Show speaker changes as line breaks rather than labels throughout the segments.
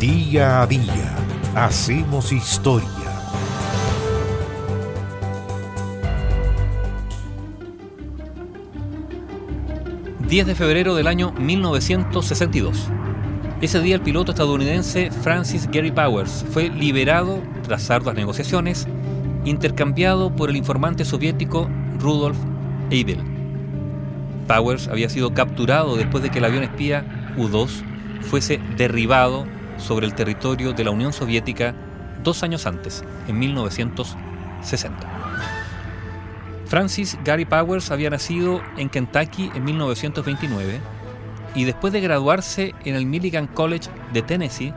Día a día hacemos historia.
...10 de febrero del año 1962. Ese día el piloto estadounidense Francis Gary Powers fue liberado tras arduas negociaciones, intercambiado por el informante soviético Rudolf Abel. Powers había sido capturado después de que el avión espía U-2 fuese derribado sobre el territorio de la Unión Soviética dos años antes, en 1960. Francis Gary Powers había nacido en Kentucky en 1929 y después de graduarse en el Milligan College de Tennessee,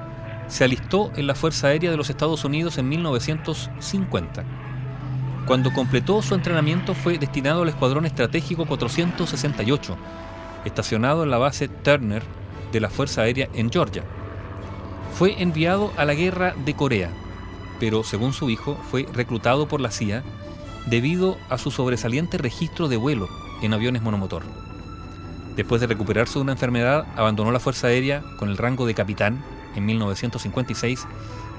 se alistó en la Fuerza Aérea de los Estados Unidos en 1950. Cuando completó su entrenamiento fue destinado al Escuadrón Estratégico 468, estacionado en la base Turner de la Fuerza Aérea en Georgia. Fue enviado a la guerra de Corea, pero según su hijo fue reclutado por la CIA debido a su sobresaliente registro de vuelo en aviones monomotor. Después de recuperarse de una enfermedad, abandonó la Fuerza Aérea con el rango de capitán en 1956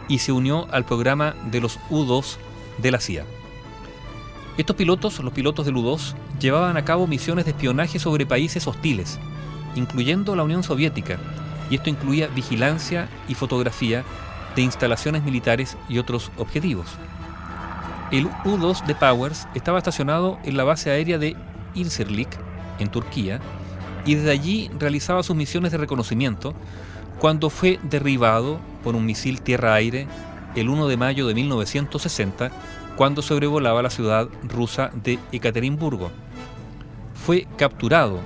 y se unió al programa de los U-2 de la CIA. Estos pilotos, los pilotos del U-2, llevaban a cabo misiones de espionaje sobre países hostiles, incluyendo la Unión Soviética, y esto incluía vigilancia y fotografía de instalaciones militares y otros objetivos. El U-2 de Powers estaba estacionado en la base aérea de Incirlik, en Turquía, y desde allí realizaba sus misiones de reconocimiento cuando fue derribado por un misil tierra-aire el 1 de mayo de 1960 cuando sobrevolaba la ciudad rusa de Ekaterimburgo. Fue capturado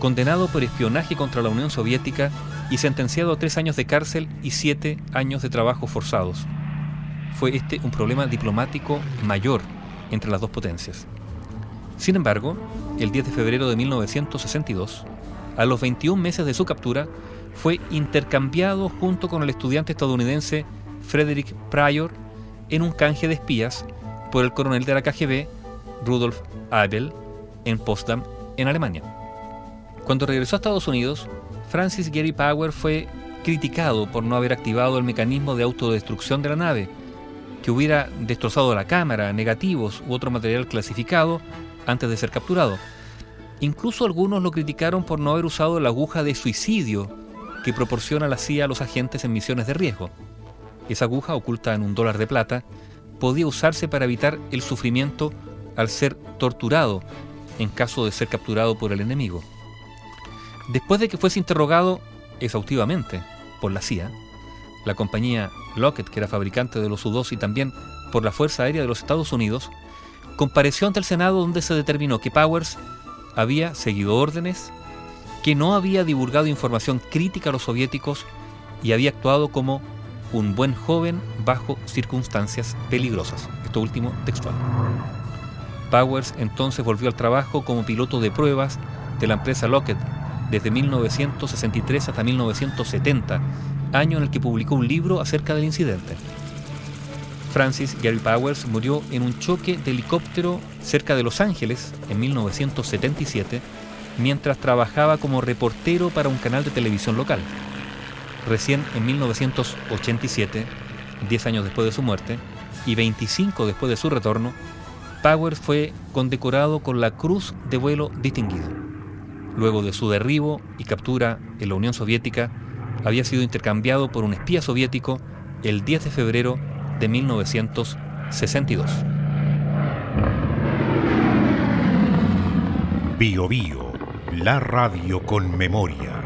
condenado por espionaje contra la Unión Soviética y sentenciado a tres años de cárcel y siete años de trabajo forzados. Fue este un problema diplomático mayor entre las dos potencias. Sin embargo, el 10 de febrero de 1962, a los 21 meses de su captura, fue intercambiado junto con el estudiante estadounidense Frederick Pryor en un canje de espías por el coronel de la KGB Rudolf Abel en Potsdam, en Alemania. Cuando regresó a Estados Unidos, Francis Gary Power fue criticado por no haber activado el mecanismo de autodestrucción de la nave, que hubiera destrozado la cámara, negativos u otro material clasificado antes de ser capturado. Incluso algunos lo criticaron por no haber usado la aguja de suicidio que proporciona la CIA a los agentes en misiones de riesgo. Esa aguja, oculta en un dólar de plata, podía usarse para evitar el sufrimiento al ser torturado en caso de ser capturado por el enemigo. Después de que fuese interrogado exhaustivamente por la CIA, la compañía Lockheed, que era fabricante de los U-2 y también por la Fuerza Aérea de los Estados Unidos, compareció ante el Senado donde se determinó que Powers había seguido órdenes, que no había divulgado información crítica a los soviéticos y había actuado como un buen joven bajo circunstancias peligrosas. Esto último textual. Powers entonces volvió al trabajo como piloto de pruebas de la empresa Lockheed desde 1963 hasta 1970, año en el que publicó un libro acerca del incidente. Francis Gary Powers murió en un choque de helicóptero cerca de Los Ángeles en 1977 mientras trabajaba como reportero para un canal de televisión local. Recién en 1987, 10 años después de su muerte y 25 después de su retorno, Powers fue condecorado con la Cruz de Vuelo Distinguido luego de su derribo y captura en la Unión Soviética, había sido intercambiado por un espía soviético el 10 de febrero de 1962.
Bio Bio, la radio con memoria.